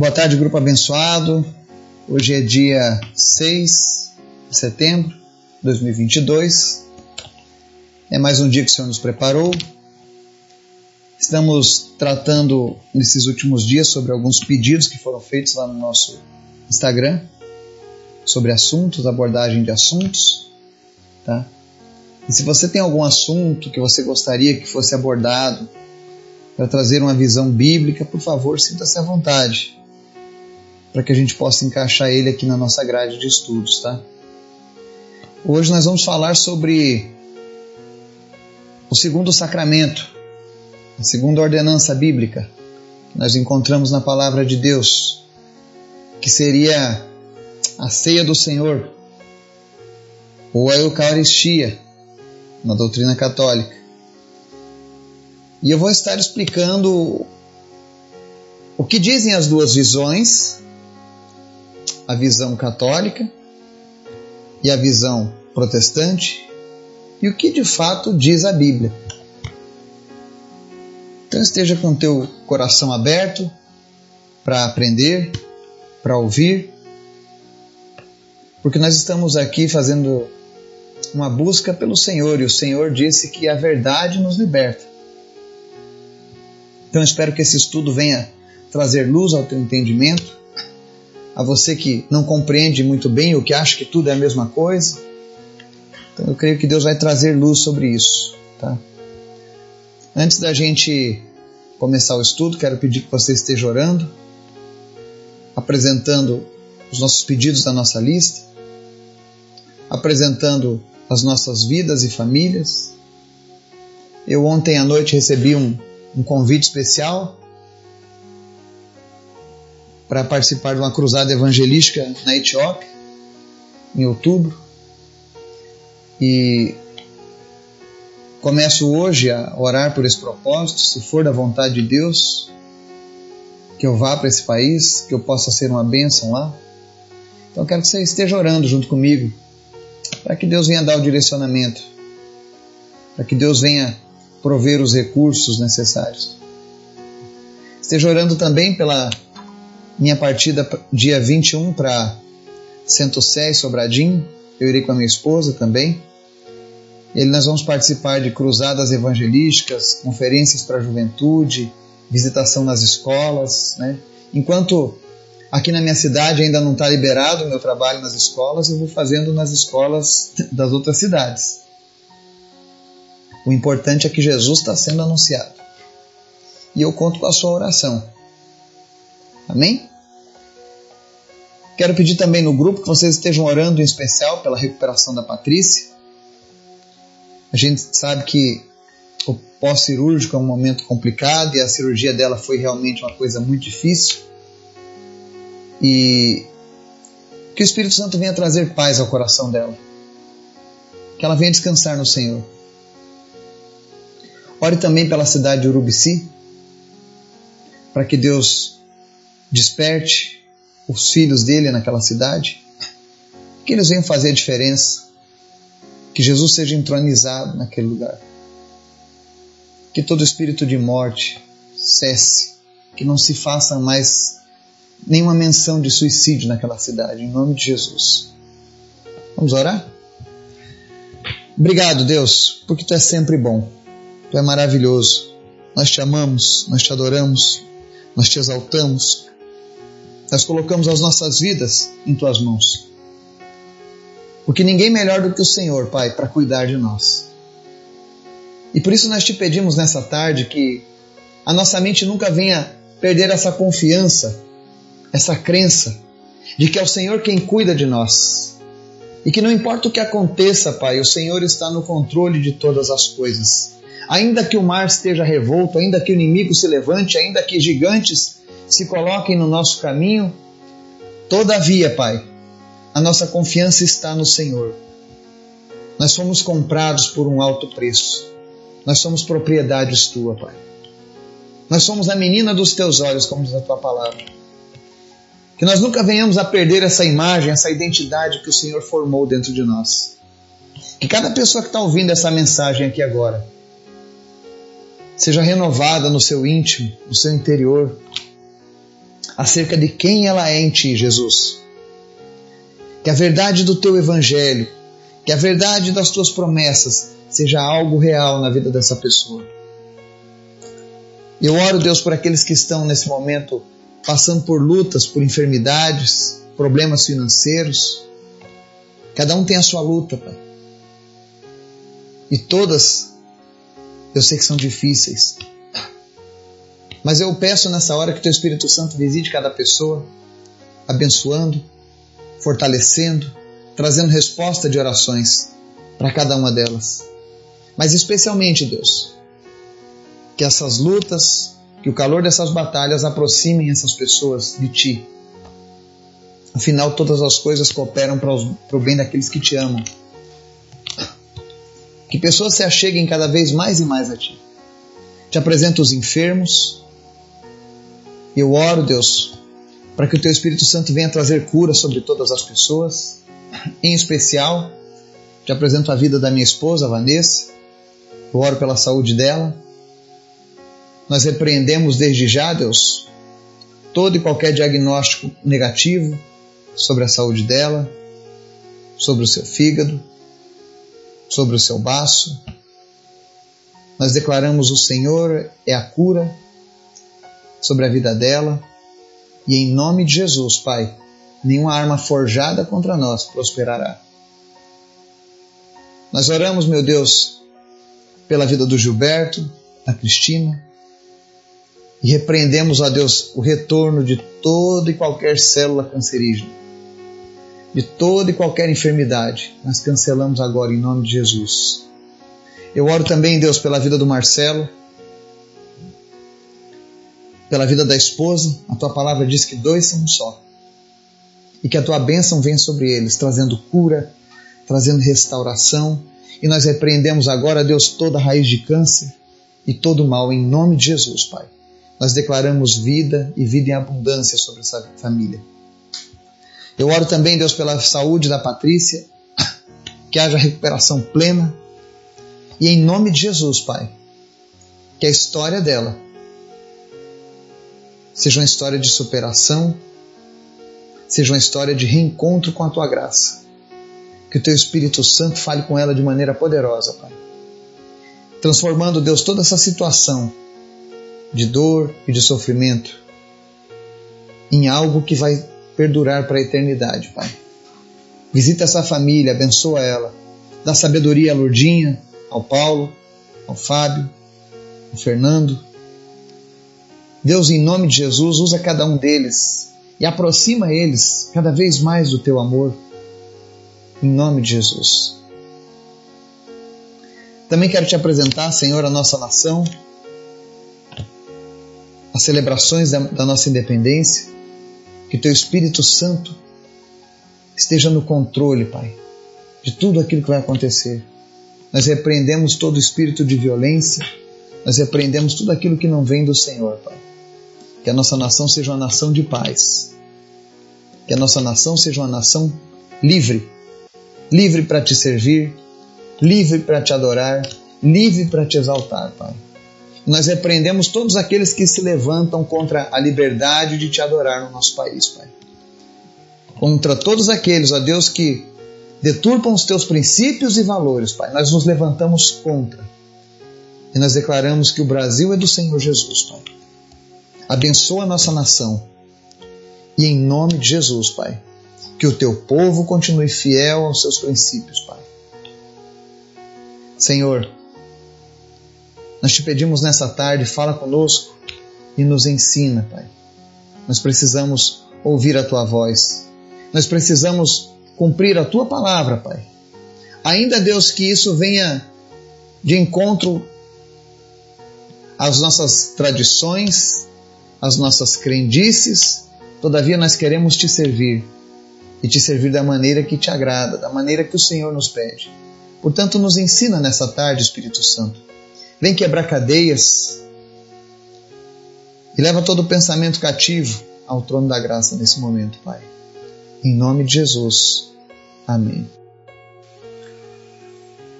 Boa tarde, grupo abençoado. Hoje é dia 6 de setembro de 2022. É mais um dia que o Senhor nos preparou. Estamos tratando nesses últimos dias sobre alguns pedidos que foram feitos lá no nosso Instagram, sobre assuntos, abordagem de assuntos, tá? E se você tem algum assunto que você gostaria que fosse abordado para trazer uma visão bíblica, por favor, sinta-se à vontade para que a gente possa encaixar ele aqui na nossa grade de estudos, tá? Hoje nós vamos falar sobre o segundo sacramento, a segunda ordenança bíblica que nós encontramos na palavra de Deus, que seria a ceia do Senhor ou a Eucaristia na doutrina católica. E eu vou estar explicando o que dizem as duas visões a visão católica e a visão protestante e o que de fato diz a Bíblia. Então esteja com teu coração aberto para aprender, para ouvir, porque nós estamos aqui fazendo uma busca pelo Senhor e o Senhor disse que a verdade nos liberta. Então espero que esse estudo venha trazer luz ao teu entendimento a você que não compreende muito bem ou que acha que tudo é a mesma coisa. Então eu creio que Deus vai trazer luz sobre isso, tá? Antes da gente começar o estudo, quero pedir que você esteja orando, apresentando os nossos pedidos da nossa lista, apresentando as nossas vidas e famílias. Eu ontem à noite recebi um, um convite especial para participar de uma cruzada evangelística na Etiópia, em outubro. E começo hoje a orar por esse propósito, se for da vontade de Deus, que eu vá para esse país, que eu possa ser uma bênção lá. Então quero que você esteja orando junto comigo, para que Deus venha dar o direcionamento, para que Deus venha prover os recursos necessários. Esteja orando também pela minha partida dia 21 para Sé Sobradinho. Eu irei com a minha esposa também. E nós vamos participar de cruzadas evangelísticas, conferências para a juventude, visitação nas escolas. Né? Enquanto aqui na minha cidade ainda não está liberado o meu trabalho nas escolas, eu vou fazendo nas escolas das outras cidades. O importante é que Jesus está sendo anunciado. E eu conto com a sua oração. Amém? Quero pedir também no grupo que vocês estejam orando em especial pela recuperação da Patrícia. A gente sabe que o pós-cirúrgico é um momento complicado e a cirurgia dela foi realmente uma coisa muito difícil. E que o Espírito Santo venha trazer paz ao coração dela. Que ela venha descansar no Senhor. Ore também pela cidade de Urubici, para que Deus desperte os filhos dele naquela cidade, que eles venham fazer a diferença, que Jesus seja entronizado naquele lugar, que todo espírito de morte cesse, que não se faça mais nenhuma menção de suicídio naquela cidade, em nome de Jesus. Vamos orar? Obrigado, Deus, porque tu és sempre bom, tu é maravilhoso. Nós te amamos, nós te adoramos, nós te exaltamos, nós colocamos as nossas vidas em tuas mãos. Porque ninguém melhor do que o Senhor, Pai, para cuidar de nós. E por isso nós te pedimos nessa tarde que a nossa mente nunca venha perder essa confiança, essa crença de que é o Senhor quem cuida de nós. E que não importa o que aconteça, Pai, o Senhor está no controle de todas as coisas. Ainda que o mar esteja revolto, ainda que o inimigo se levante, ainda que gigantes se coloquem no nosso caminho. Todavia, Pai, a nossa confiança está no Senhor. Nós fomos comprados por um alto preço. Nós somos propriedades tua, Pai. Nós somos a menina dos teus olhos, como diz a tua palavra. Que nós nunca venhamos a perder essa imagem, essa identidade que o Senhor formou dentro de nós. Que cada pessoa que está ouvindo essa mensagem aqui agora seja renovada no seu íntimo, no seu interior, acerca de quem ela é em ti, Jesus. Que a verdade do teu evangelho, que a verdade das tuas promessas seja algo real na vida dessa pessoa. Eu oro, Deus, por aqueles que estão nesse momento passando por lutas, por enfermidades, problemas financeiros. Cada um tem a sua luta, Pai. E todas eu sei que são difíceis. Mas eu peço nessa hora que Teu Espírito Santo visite cada pessoa, abençoando, fortalecendo, trazendo resposta de orações para cada uma delas. Mas especialmente, Deus, que essas lutas, que o calor dessas batalhas aproximem essas pessoas de Ti. Afinal, todas as coisas cooperam para o bem daqueles que te amam. Que pessoas se acheguem cada vez mais e mais a Ti. Te apresento os enfermos. Eu oro, Deus, para que o Teu Espírito Santo venha trazer cura sobre todas as pessoas. Em especial, te apresento a vida da minha esposa, Vanessa. Eu oro pela saúde dela. Nós repreendemos desde já, Deus, todo e qualquer diagnóstico negativo sobre a saúde dela, sobre o seu fígado, sobre o seu baço. Nós declaramos: o Senhor é a cura sobre a vida dela. E em nome de Jesus, Pai, nenhuma arma forjada contra nós prosperará. Nós oramos, meu Deus, pela vida do Gilberto, da Cristina, e repreendemos, ó Deus, o retorno de toda e qualquer célula cancerígena de toda e qualquer enfermidade. Nós cancelamos agora em nome de Jesus. Eu oro também, Deus, pela vida do Marcelo, pela vida da esposa. A tua palavra diz que dois são um só. E que a tua bênção venha sobre eles, trazendo cura, trazendo restauração. E nós repreendemos agora, Deus, toda raiz de câncer e todo mal em nome de Jesus, Pai. Nós declaramos vida e vida em abundância sobre essa família. Eu oro também, Deus, pela saúde da Patrícia, que haja recuperação plena. E em nome de Jesus, Pai, que a história dela seja uma história de superação, seja uma história de reencontro com a tua graça. Que o teu Espírito Santo fale com ela de maneira poderosa, Pai. Transformando, Deus, toda essa situação de dor e de sofrimento em algo que vai perdurar para a eternidade, Pai. Visita essa família, abençoa ela. Dá sabedoria à Lourdinha, ao Paulo, ao Fábio, ao Fernando. Deus, em nome de Jesus, usa cada um deles e aproxima eles cada vez mais do teu amor. Em nome de Jesus. Também quero te apresentar, Senhor, a nossa nação, as celebrações da, da nossa independência que teu Espírito Santo esteja no controle, Pai, de tudo aquilo que vai acontecer. Nós repreendemos todo espírito de violência, nós repreendemos tudo aquilo que não vem do Senhor, Pai. Que a nossa nação seja uma nação de paz. Que a nossa nação seja uma nação livre. Livre para te servir, livre para te adorar, livre para te exaltar, Pai. Nós repreendemos todos aqueles que se levantam contra a liberdade de te adorar no nosso país, Pai. Contra todos aqueles, ó Deus, que deturpam os teus princípios e valores, Pai. Nós nos levantamos contra. E nós declaramos que o Brasil é do Senhor Jesus, Pai. Abençoa a nossa nação. E em nome de Jesus, Pai, que o teu povo continue fiel aos seus princípios, Pai. Senhor, nós te pedimos nessa tarde, fala conosco e nos ensina, Pai. Nós precisamos ouvir a tua voz. Nós precisamos cumprir a tua palavra, Pai. Ainda, Deus, que isso venha de encontro às nossas tradições, às nossas crendices, todavia nós queremos te servir e te servir da maneira que te agrada, da maneira que o Senhor nos pede. Portanto, nos ensina nessa tarde, Espírito Santo Vem quebrar cadeias e leva todo o pensamento cativo ao trono da graça nesse momento, Pai. Em nome de Jesus. Amém.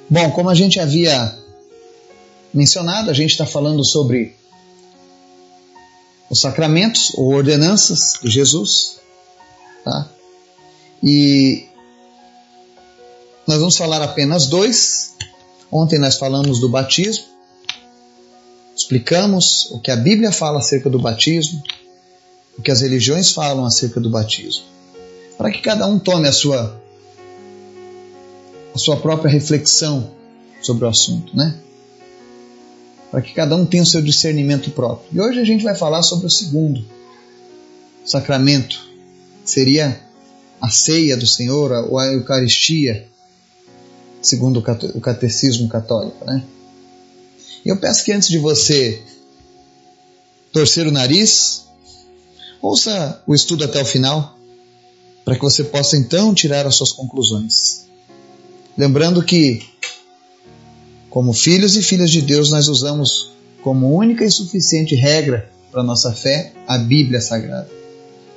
Bom, como a gente havia mencionado, a gente está falando sobre os sacramentos ou ordenanças de Jesus. Tá? E nós vamos falar apenas dois. Ontem nós falamos do batismo, explicamos o que a Bíblia fala acerca do batismo, o que as religiões falam acerca do batismo, para que cada um tome a sua a sua própria reflexão sobre o assunto, né? Para que cada um tenha o seu discernimento próprio. E hoje a gente vai falar sobre o segundo sacramento, seria a ceia do Senhor ou a Eucaristia, segundo o catecismo católico, né? E eu peço que antes de você torcer o nariz, ouça o estudo até o final, para que você possa então tirar as suas conclusões. Lembrando que, como filhos e filhas de Deus, nós usamos como única e suficiente regra para nossa fé a Bíblia Sagrada.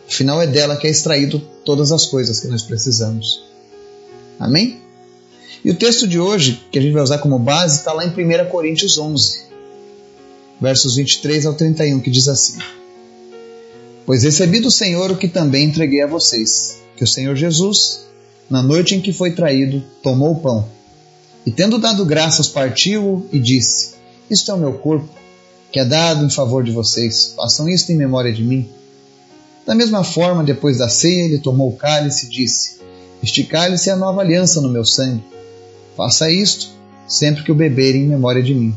Afinal, é dela que é extraído todas as coisas que nós precisamos. Amém? E o texto de hoje, que a gente vai usar como base, está lá em 1 Coríntios 11, versos 23 ao 31, que diz assim: Pois recebi do Senhor o que também entreguei a vocês, que o Senhor Jesus, na noite em que foi traído, tomou o pão. E tendo dado graças, partiu e disse: Isto é o meu corpo, que é dado em favor de vocês. Façam isto em memória de mim. Da mesma forma, depois da ceia, ele tomou o cálice e disse: Este cálice é a nova aliança no meu sangue. Faça isto sempre que o beberem em memória de mim.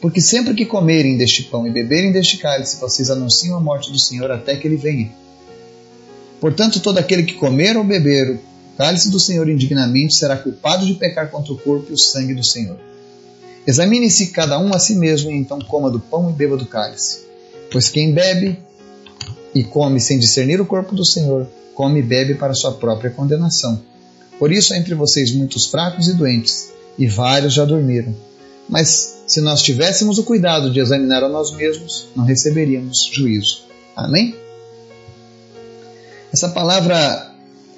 Porque sempre que comerem deste pão e beberem deste cálice, vocês anunciam a morte do Senhor até que ele venha. Portanto, todo aquele que comer ou beber cálice do Senhor indignamente será culpado de pecar contra o corpo e o sangue do Senhor. Examine-se cada um a si mesmo e então coma do pão e beba do cálice. Pois quem bebe e come sem discernir o corpo do Senhor, come e bebe para sua própria condenação. Por isso há entre vocês muitos fracos e doentes, e vários já dormiram. Mas se nós tivéssemos o cuidado de examinar a nós mesmos, não receberíamos juízo. Amém? Essa palavra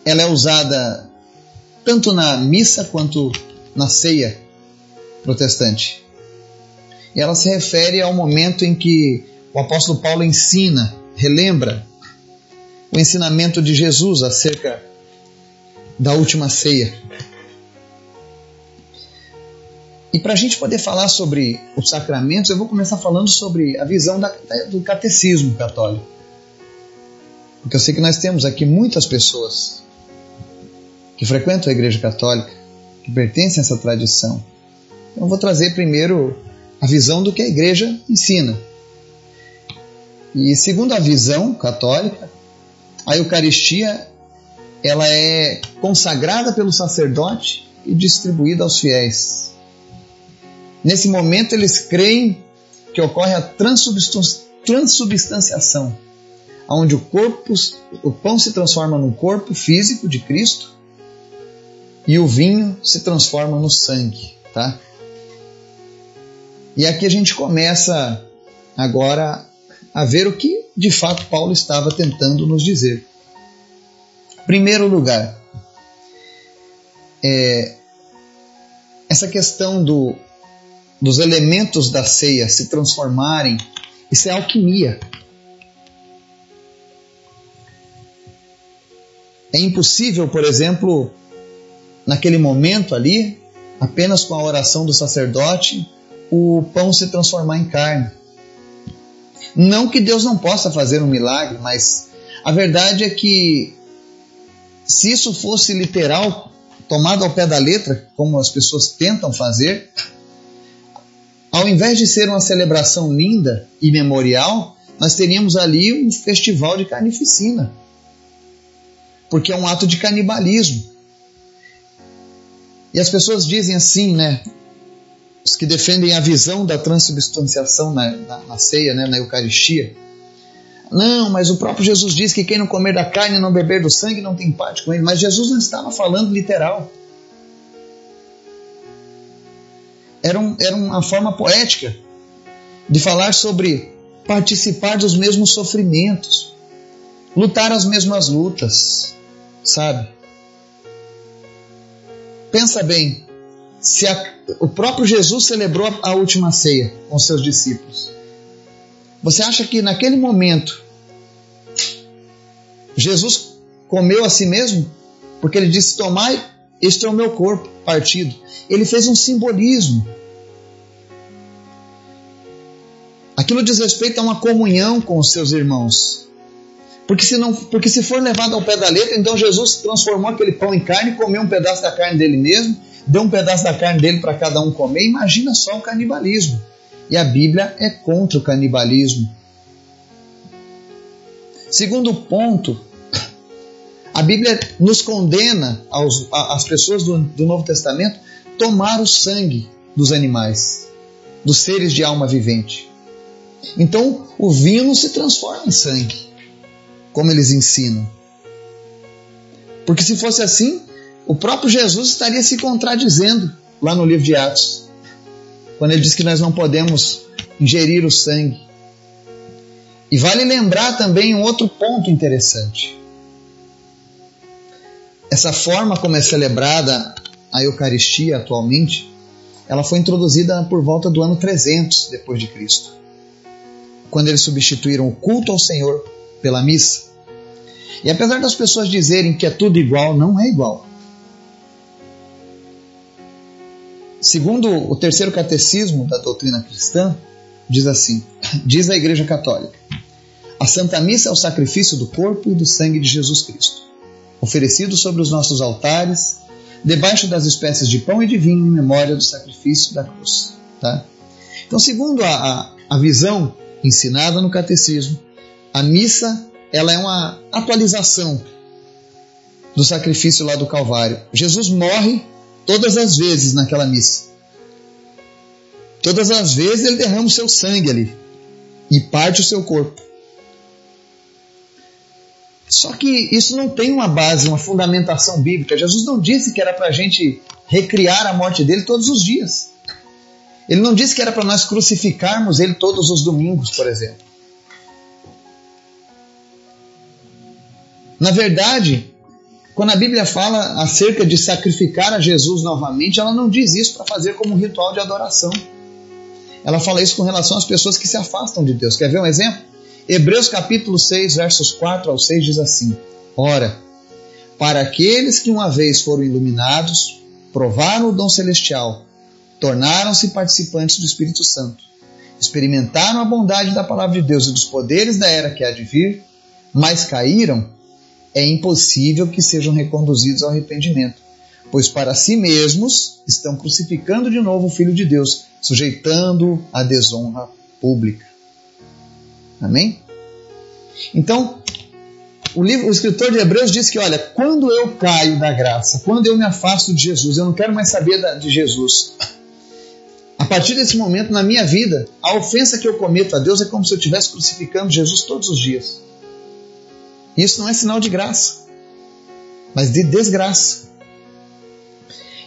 ela é usada tanto na missa quanto na ceia protestante. E ela se refere ao momento em que o apóstolo Paulo ensina, relembra o ensinamento de Jesus acerca da última ceia. E para a gente poder falar sobre os sacramentos, eu vou começar falando sobre a visão da, do catecismo católico. Porque eu sei que nós temos aqui muitas pessoas que frequentam a Igreja Católica, que pertencem a essa tradição. Então eu vou trazer primeiro a visão do que a Igreja ensina. E segundo a visão católica, a Eucaristia ela é consagrada pelo sacerdote e distribuída aos fiéis. Nesse momento, eles creem que ocorre a transubstanciação, onde o o pão se transforma no corpo físico de Cristo e o vinho se transforma no sangue, tá? E aqui a gente começa agora a ver o que de fato Paulo estava tentando nos dizer. Primeiro lugar, é, essa questão do, dos elementos da ceia se transformarem, isso é alquimia. É impossível, por exemplo, naquele momento ali, apenas com a oração do sacerdote, o pão se transformar em carne. Não que Deus não possa fazer um milagre, mas a verdade é que se isso fosse literal, tomado ao pé da letra, como as pessoas tentam fazer, ao invés de ser uma celebração linda e memorial, nós teríamos ali um festival de carnificina. Porque é um ato de canibalismo. E as pessoas dizem assim, né? Os que defendem a visão da transubstanciação na, na, na ceia, né, na Eucaristia, não, mas o próprio Jesus diz que quem não comer da carne e não beber do sangue não tem parte com ele. Mas Jesus não estava falando literal. Era, um, era uma forma poética de falar sobre participar dos mesmos sofrimentos, lutar as mesmas lutas, sabe? Pensa bem, se a, o próprio Jesus celebrou a, a última ceia com seus discípulos Você acha que naquele momento Jesus comeu a si mesmo? Porque ele disse: Tomai, este é o meu corpo partido. Ele fez um simbolismo. Aquilo diz respeito a uma comunhão com os seus irmãos. Porque se, não, porque se for levado ao pé da letra, então Jesus transformou aquele pão em carne, comeu um pedaço da carne dele mesmo, deu um pedaço da carne dele para cada um comer. Imagina só o canibalismo. E a Bíblia é contra o canibalismo. Segundo ponto, a Bíblia nos condena aos, às pessoas do, do Novo Testamento tomar o sangue dos animais, dos seres de alma vivente. Então o vinho se transforma em sangue, como eles ensinam. Porque se fosse assim, o próprio Jesus estaria se contradizendo lá no livro de Atos, quando ele diz que nós não podemos ingerir o sangue. E vale lembrar também um outro ponto interessante. Essa forma como é celebrada a Eucaristia atualmente, ela foi introduzida por volta do ano 300 depois de Cristo, quando eles substituíram o culto ao Senhor pela missa. E apesar das pessoas dizerem que é tudo igual, não é igual. Segundo o terceiro catecismo da doutrina cristã, diz assim: diz a Igreja Católica, a Santa Missa é o sacrifício do corpo e do sangue de Jesus Cristo, oferecido sobre os nossos altares, debaixo das espécies de pão e de vinho, em memória do sacrifício da cruz. Tá? Então, segundo a, a, a visão ensinada no catecismo, a missa ela é uma atualização do sacrifício lá do Calvário. Jesus morre todas as vezes naquela missa. Todas as vezes ele derrama o seu sangue ali e parte o seu corpo. Só que isso não tem uma base, uma fundamentação bíblica. Jesus não disse que era para a gente recriar a morte dele todos os dias. Ele não disse que era para nós crucificarmos ele todos os domingos, por exemplo. Na verdade, quando a Bíblia fala acerca de sacrificar a Jesus novamente, ela não diz isso para fazer como um ritual de adoração. Ela fala isso com relação às pessoas que se afastam de Deus. Quer ver um exemplo? Hebreus capítulo 6, versos 4 ao 6 diz assim: Ora, para aqueles que uma vez foram iluminados, provaram o dom celestial, tornaram-se participantes do Espírito Santo, experimentaram a bondade da palavra de Deus e dos poderes da era que há de vir, mas caíram, é impossível que sejam reconduzidos ao arrependimento, pois para si mesmos estão crucificando de novo o Filho de Deus, sujeitando a desonra pública. Amém? Então, o, livro, o escritor de Hebreus diz que, olha, quando eu caio da graça, quando eu me afasto de Jesus, eu não quero mais saber de Jesus. A partir desse momento, na minha vida, a ofensa que eu cometo a Deus é como se eu estivesse crucificando Jesus todos os dias. Isso não é sinal de graça, mas de desgraça.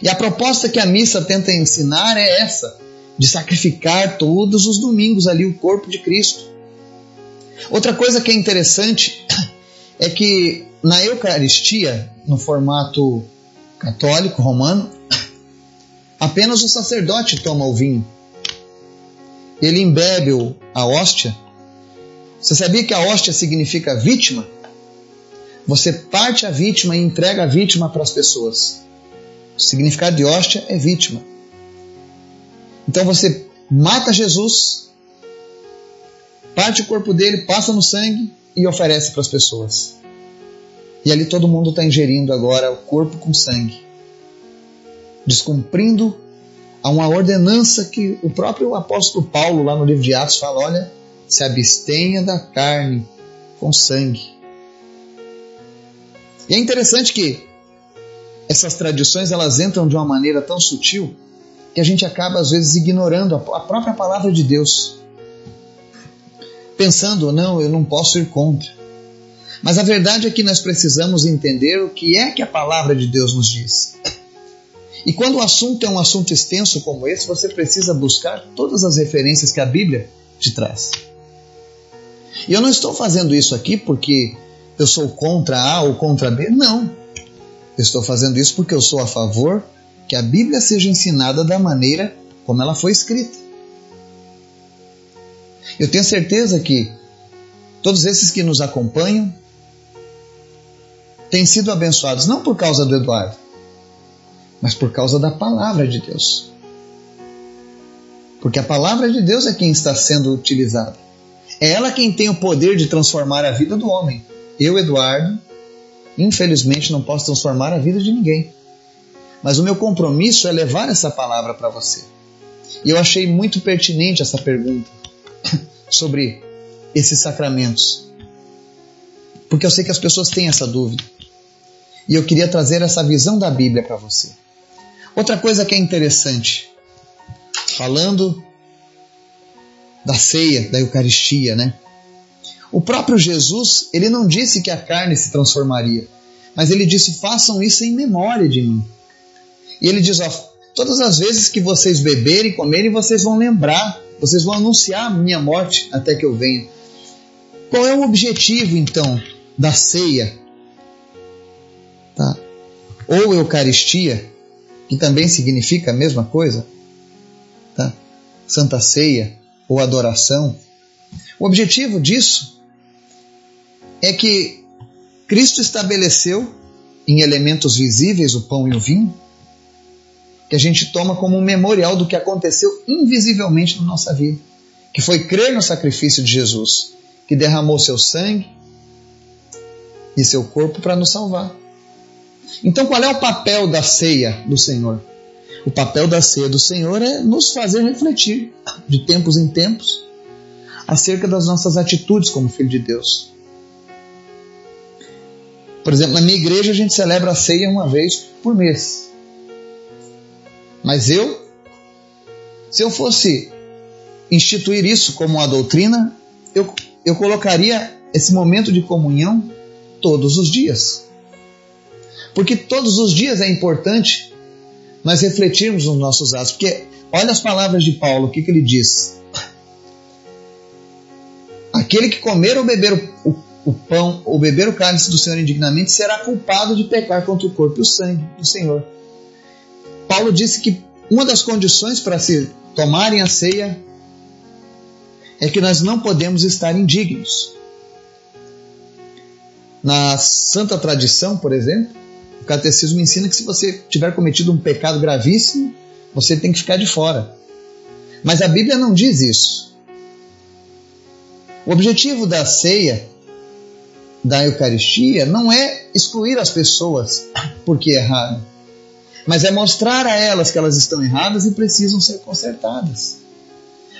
E a proposta que a missa tenta ensinar é essa: de sacrificar todos os domingos ali o corpo de Cristo. Outra coisa que é interessante é que na Eucaristia, no formato católico romano, apenas o sacerdote toma o vinho. Ele embebe a hóstia. Você sabia que a hóstia significa vítima? Você parte a vítima e entrega a vítima para as pessoas. O significado de hóstia é vítima. Então você mata Jesus, parte o corpo dele, passa no sangue e oferece para as pessoas. E ali todo mundo está ingerindo agora o corpo com sangue, descumprindo a uma ordenança que o próprio apóstolo Paulo, lá no livro de Atos, fala: olha, se abstenha da carne com sangue. E é interessante que essas tradições elas entram de uma maneira tão sutil que a gente acaba às vezes ignorando a própria palavra de Deus pensando, não, eu não posso ir contra. Mas a verdade é que nós precisamos entender o que é que a palavra de Deus nos diz. E quando o assunto é um assunto extenso como esse, você precisa buscar todas as referências que a Bíblia te traz. E eu não estou fazendo isso aqui porque eu sou contra A ou contra B, não. Eu estou fazendo isso porque eu sou a favor que a Bíblia seja ensinada da maneira como ela foi escrita. Eu tenho certeza que todos esses que nos acompanham têm sido abençoados não por causa do Eduardo, mas por causa da palavra de Deus. Porque a palavra de Deus é quem está sendo utilizada. É ela quem tem o poder de transformar a vida do homem. Eu, Eduardo, infelizmente não posso transformar a vida de ninguém. Mas o meu compromisso é levar essa palavra para você. E eu achei muito pertinente essa pergunta sobre esses sacramentos. Porque eu sei que as pessoas têm essa dúvida. E eu queria trazer essa visão da Bíblia para você. Outra coisa que é interessante, falando da ceia, da Eucaristia, né? O próprio Jesus, ele não disse que a carne se transformaria, mas ele disse: façam isso em memória de mim. E ele diz: ó, todas as vezes que vocês beberem e comerem, vocês vão lembrar, vocês vão anunciar a minha morte até que eu venha. Qual é o objetivo, então, da ceia? Tá? Ou Eucaristia, que também significa a mesma coisa, tá? Santa Ceia ou adoração. O objetivo disso é que Cristo estabeleceu em elementos visíveis o pão e o vinho, que a gente toma como um memorial do que aconteceu invisivelmente na nossa vida, que foi crer no sacrifício de Jesus, que derramou seu sangue e seu corpo para nos salvar. Então, qual é o papel da ceia do Senhor? O papel da ceia do Senhor é nos fazer refletir, de tempos em tempos, acerca das nossas atitudes como filho de Deus. Por exemplo, na minha igreja a gente celebra a ceia uma vez por mês. Mas eu, se eu fosse instituir isso como uma doutrina, eu, eu colocaria esse momento de comunhão todos os dias. Porque todos os dias é importante nós refletirmos nos nossos atos. Porque olha as palavras de Paulo, o que, que ele diz? Aquele que comer ou beber o, o, pão ou beber o cálice do Senhor indignamente será culpado de pecar contra o corpo e o sangue do Senhor. Paulo disse que uma das condições para se tomarem a ceia é que nós não podemos estar indignos. Na santa tradição, por exemplo, o catecismo ensina que se você tiver cometido um pecado gravíssimo, você tem que ficar de fora. Mas a Bíblia não diz isso. O objetivo da ceia, da Eucaristia, não é excluir as pessoas porque erraram mas é mostrar a elas que elas estão erradas e precisam ser consertadas.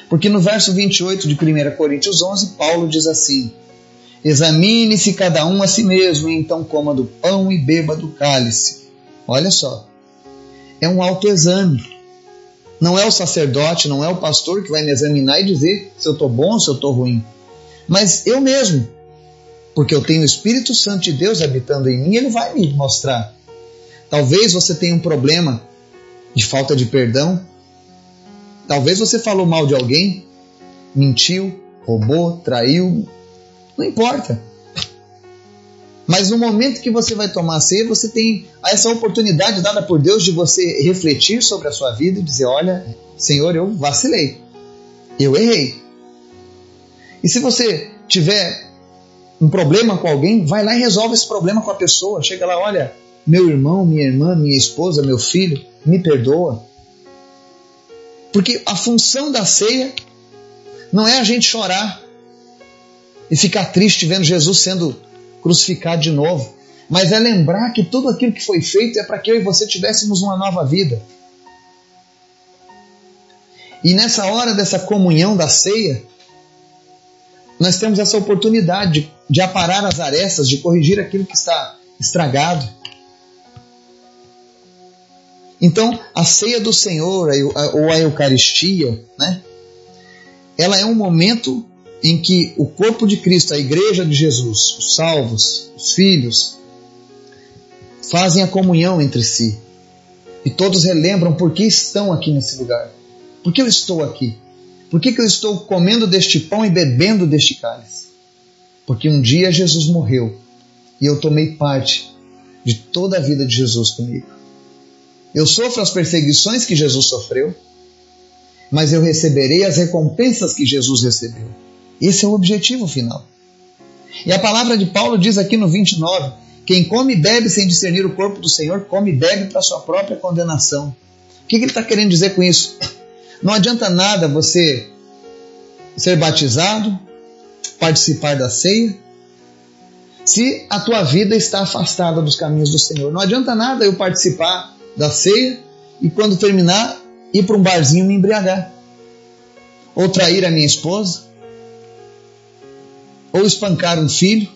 Porque no verso 28 de 1 Coríntios 11, Paulo diz assim: Examine-se cada um a si mesmo, e então coma do pão e beba do cálice. Olha só, é um autoexame. Não é o sacerdote, não é o pastor que vai me examinar e dizer se eu estou bom se eu estou ruim. Mas eu mesmo, porque eu tenho o Espírito Santo de Deus habitando em mim, ele vai me mostrar Talvez você tenha um problema de falta de perdão. Talvez você falou mal de alguém, mentiu, roubou, traiu. Não importa. Mas no momento que você vai tomar a ceia, você tem essa oportunidade dada por Deus de você refletir sobre a sua vida e dizer: Olha, Senhor, eu vacilei. Eu errei. E se você tiver um problema com alguém, vai lá e resolve esse problema com a pessoa. Chega lá, olha, meu irmão, minha irmã, minha esposa, meu filho, me perdoa. Porque a função da ceia não é a gente chorar e ficar triste vendo Jesus sendo crucificado de novo, mas é lembrar que tudo aquilo que foi feito é para que eu e você tivéssemos uma nova vida. E nessa hora dessa comunhão da ceia, nós temos essa oportunidade de, de aparar as arestas, de corrigir aquilo que está estragado. Então, a ceia do Senhor ou a Eucaristia, né? Ela é um momento em que o corpo de Cristo, a igreja de Jesus, os salvos, os filhos, fazem a comunhão entre si. E todos relembram por que estão aqui nesse lugar. Por que eu estou aqui? Por que, que eu estou comendo deste pão e bebendo deste cálice? Porque um dia Jesus morreu e eu tomei parte de toda a vida de Jesus comigo. Eu sofro as perseguições que Jesus sofreu. mas eu receberei as recompensas que Jesus recebeu. Esse é o objetivo final. E a palavra de Paulo diz aqui no 29: quem come e bebe sem discernir o corpo do Senhor, come e bebe para sua própria condenação. O que ele está querendo dizer com isso? Não adianta nada você ser batizado, participar da ceia, se a tua vida está afastada dos caminhos do Senhor. Não adianta nada eu participar da ceia e quando terminar ir para um barzinho me embriagar, ou trair a minha esposa, ou espancar um filho,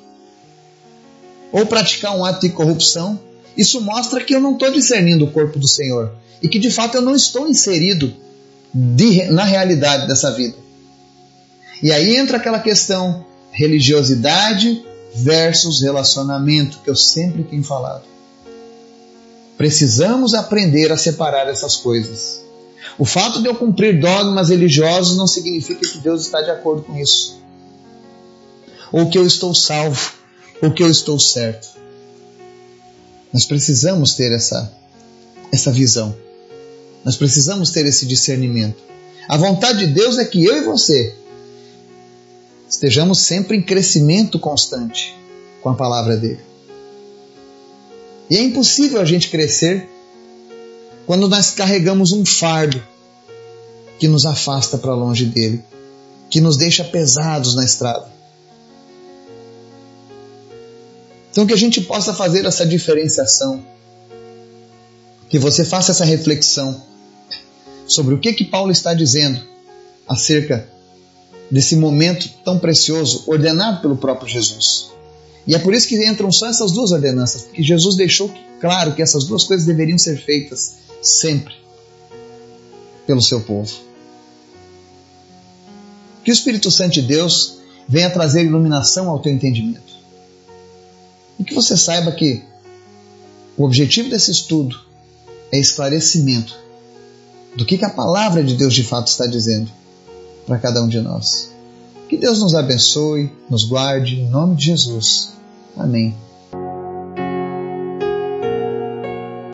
ou praticar um ato de corrupção. Isso mostra que eu não estou discernindo o corpo do Senhor e que de fato eu não estou inserido de, na realidade dessa vida. E aí entra aquela questão religiosidade versus relacionamento que eu sempre tenho falado. Precisamos aprender a separar essas coisas. O fato de eu cumprir dogmas religiosos não significa que Deus está de acordo com isso. Ou que eu estou salvo, ou que eu estou certo. Nós precisamos ter essa, essa visão. Nós precisamos ter esse discernimento. A vontade de Deus é que eu e você estejamos sempre em crescimento constante com a palavra dele. E é impossível a gente crescer quando nós carregamos um fardo que nos afasta para longe dele, que nos deixa pesados na estrada. Então, que a gente possa fazer essa diferenciação, que você faça essa reflexão sobre o que que Paulo está dizendo acerca desse momento tão precioso ordenado pelo próprio Jesus. E é por isso que entram só essas duas ordenanças, porque Jesus deixou claro que essas duas coisas deveriam ser feitas sempre pelo seu povo. Que o Espírito Santo de Deus venha trazer iluminação ao teu entendimento. E que você saiba que o objetivo desse estudo é esclarecimento do que, que a palavra de Deus de fato está dizendo para cada um de nós. Que Deus nos abençoe, nos guarde, em nome de Jesus. Amém.